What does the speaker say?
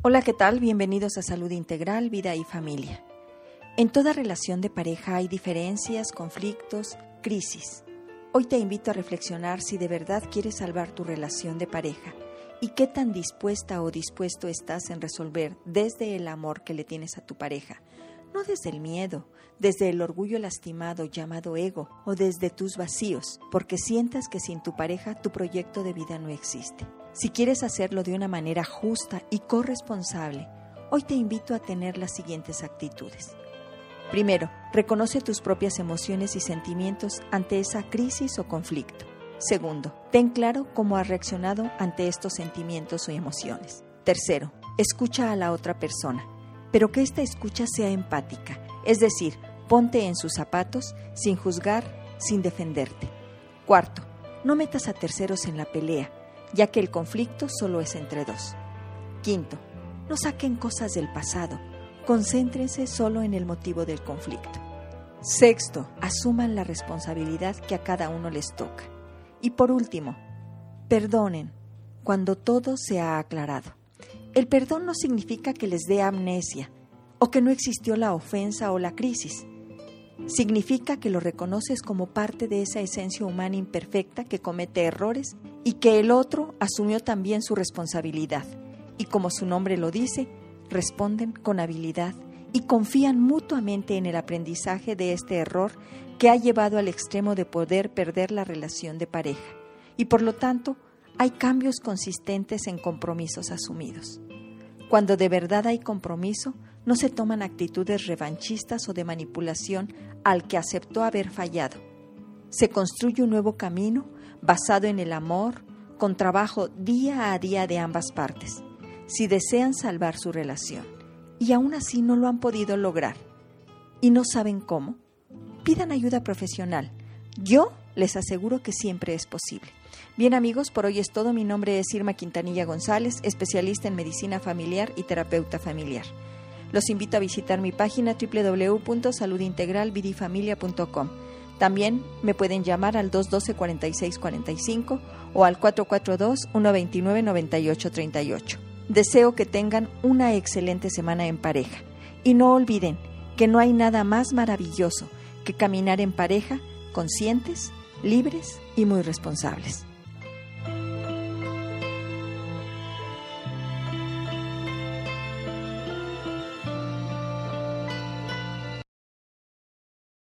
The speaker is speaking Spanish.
Hola, ¿qué tal? Bienvenidos a Salud Integral, Vida y Familia. En toda relación de pareja hay diferencias, conflictos, crisis. Hoy te invito a reflexionar si de verdad quieres salvar tu relación de pareja y qué tan dispuesta o dispuesto estás en resolver desde el amor que le tienes a tu pareja, no desde el miedo, desde el orgullo lastimado llamado ego o desde tus vacíos, porque sientas que sin tu pareja tu proyecto de vida no existe. Si quieres hacerlo de una manera justa y corresponsable, hoy te invito a tener las siguientes actitudes. Primero, reconoce tus propias emociones y sentimientos ante esa crisis o conflicto. Segundo, ten claro cómo has reaccionado ante estos sentimientos o emociones. Tercero, escucha a la otra persona, pero que esta escucha sea empática, es decir, ponte en sus zapatos sin juzgar, sin defenderte. Cuarto, no metas a terceros en la pelea, ya que el conflicto solo es entre dos. Quinto, no saquen cosas del pasado, concéntrense solo en el motivo del conflicto. Sexto, asuman la responsabilidad que a cada uno les toca. Y por último, perdonen cuando todo se ha aclarado. El perdón no significa que les dé amnesia o que no existió la ofensa o la crisis. Significa que lo reconoces como parte de esa esencia humana imperfecta que comete errores y que el otro asumió también su responsabilidad. Y como su nombre lo dice, responden con habilidad y confían mutuamente en el aprendizaje de este error que ha llevado al extremo de poder perder la relación de pareja. Y por lo tanto, hay cambios consistentes en compromisos asumidos. Cuando de verdad hay compromiso, no se toman actitudes revanchistas o de manipulación al que aceptó haber fallado. Se construye un nuevo camino basado en el amor, con trabajo día a día de ambas partes, si desean salvar su relación y aún así no lo han podido lograr y no saben cómo, pidan ayuda profesional. Yo les aseguro que siempre es posible. Bien amigos, por hoy es todo. Mi nombre es Irma Quintanilla González, especialista en medicina familiar y terapeuta familiar. Los invito a visitar mi página www.saludintegralvidifamilia.com. También me pueden llamar al 212-4645 o al 442-129-9838. Deseo que tengan una excelente semana en pareja y no olviden que no hay nada más maravilloso que caminar en pareja conscientes, libres y muy responsables.